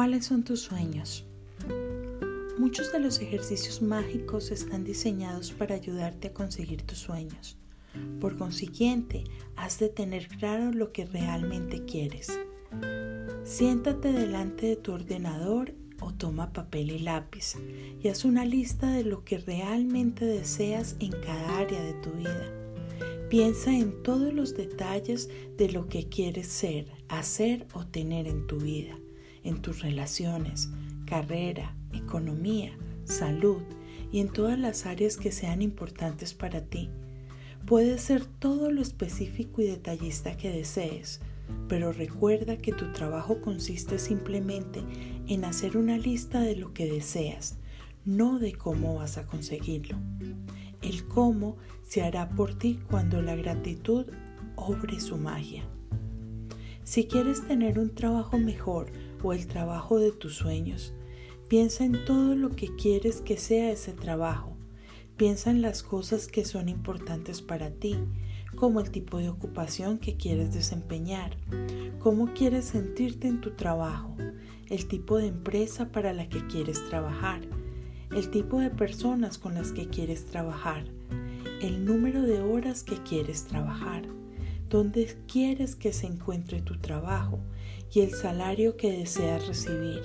¿Cuáles son tus sueños? Muchos de los ejercicios mágicos están diseñados para ayudarte a conseguir tus sueños. Por consiguiente, has de tener claro lo que realmente quieres. Siéntate delante de tu ordenador o toma papel y lápiz y haz una lista de lo que realmente deseas en cada área de tu vida. Piensa en todos los detalles de lo que quieres ser, hacer o tener en tu vida en tus relaciones, carrera, economía, salud y en todas las áreas que sean importantes para ti. Puedes ser todo lo específico y detallista que desees, pero recuerda que tu trabajo consiste simplemente en hacer una lista de lo que deseas, no de cómo vas a conseguirlo. El cómo se hará por ti cuando la gratitud obre su magia. Si quieres tener un trabajo mejor, o el trabajo de tus sueños. Piensa en todo lo que quieres que sea ese trabajo. Piensa en las cosas que son importantes para ti, como el tipo de ocupación que quieres desempeñar, cómo quieres sentirte en tu trabajo, el tipo de empresa para la que quieres trabajar, el tipo de personas con las que quieres trabajar, el número de horas que quieres trabajar, dónde quieres que se encuentre tu trabajo y el salario que deseas recibir.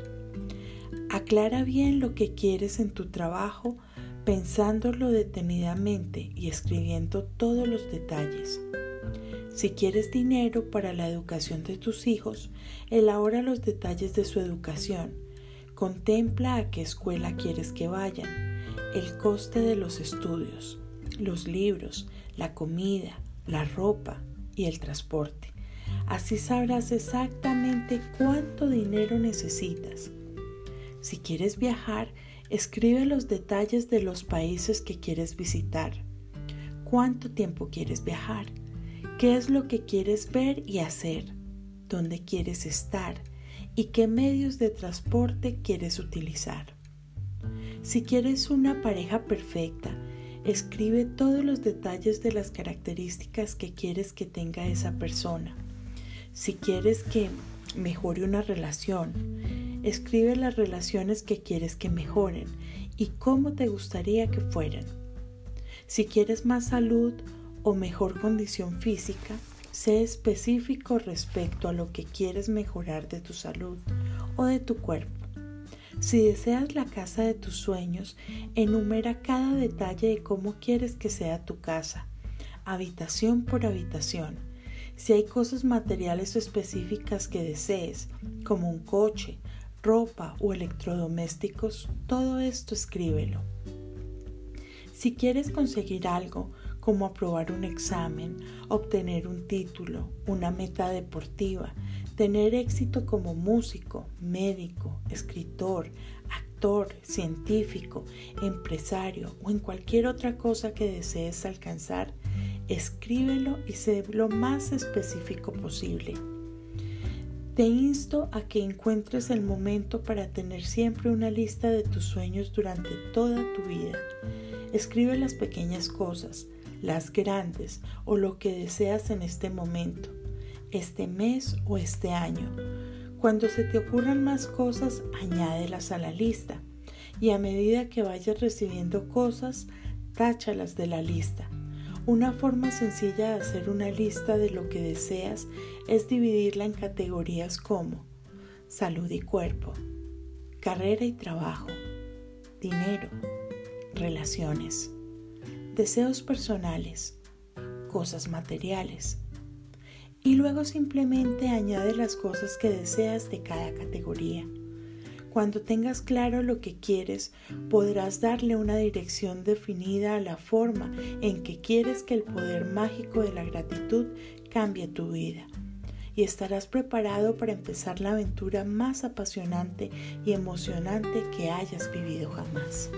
Aclara bien lo que quieres en tu trabajo pensándolo detenidamente y escribiendo todos los detalles. Si quieres dinero para la educación de tus hijos, elabora los detalles de su educación. Contempla a qué escuela quieres que vayan, el coste de los estudios, los libros, la comida, la ropa y el transporte. Así sabrás exactamente cuánto dinero necesitas. Si quieres viajar, escribe los detalles de los países que quieres visitar. ¿Cuánto tiempo quieres viajar? ¿Qué es lo que quieres ver y hacer? ¿Dónde quieres estar? ¿Y qué medios de transporte quieres utilizar? Si quieres una pareja perfecta, escribe todos los detalles de las características que quieres que tenga esa persona. Si quieres que mejore una relación, escribe las relaciones que quieres que mejoren y cómo te gustaría que fueran. Si quieres más salud o mejor condición física, sé específico respecto a lo que quieres mejorar de tu salud o de tu cuerpo. Si deseas la casa de tus sueños, enumera cada detalle de cómo quieres que sea tu casa, habitación por habitación si hay cosas materiales específicas que desees, como un coche, ropa o electrodomésticos, todo esto escríbelo. Si quieres conseguir algo, como aprobar un examen, obtener un título, una meta deportiva, tener éxito como músico, médico, escritor, actor, científico, empresario o en cualquier otra cosa que desees alcanzar, escríbelo y sé lo más específico posible. Te insto a que encuentres el momento para tener siempre una lista de tus sueños durante toda tu vida. Escribe las pequeñas cosas, las grandes o lo que deseas en este momento, este mes o este año. Cuando se te ocurran más cosas, añádelas a la lista y a medida que vayas recibiendo cosas, táchalas de la lista. Una forma sencilla de hacer una lista de lo que deseas es dividirla en categorías como salud y cuerpo, carrera y trabajo, dinero, relaciones, deseos personales, cosas materiales. Y luego simplemente añade las cosas que deseas de cada categoría. Cuando tengas claro lo que quieres, podrás darle una dirección definida a la forma en que quieres que el poder mágico de la gratitud cambie tu vida. Y estarás preparado para empezar la aventura más apasionante y emocionante que hayas vivido jamás.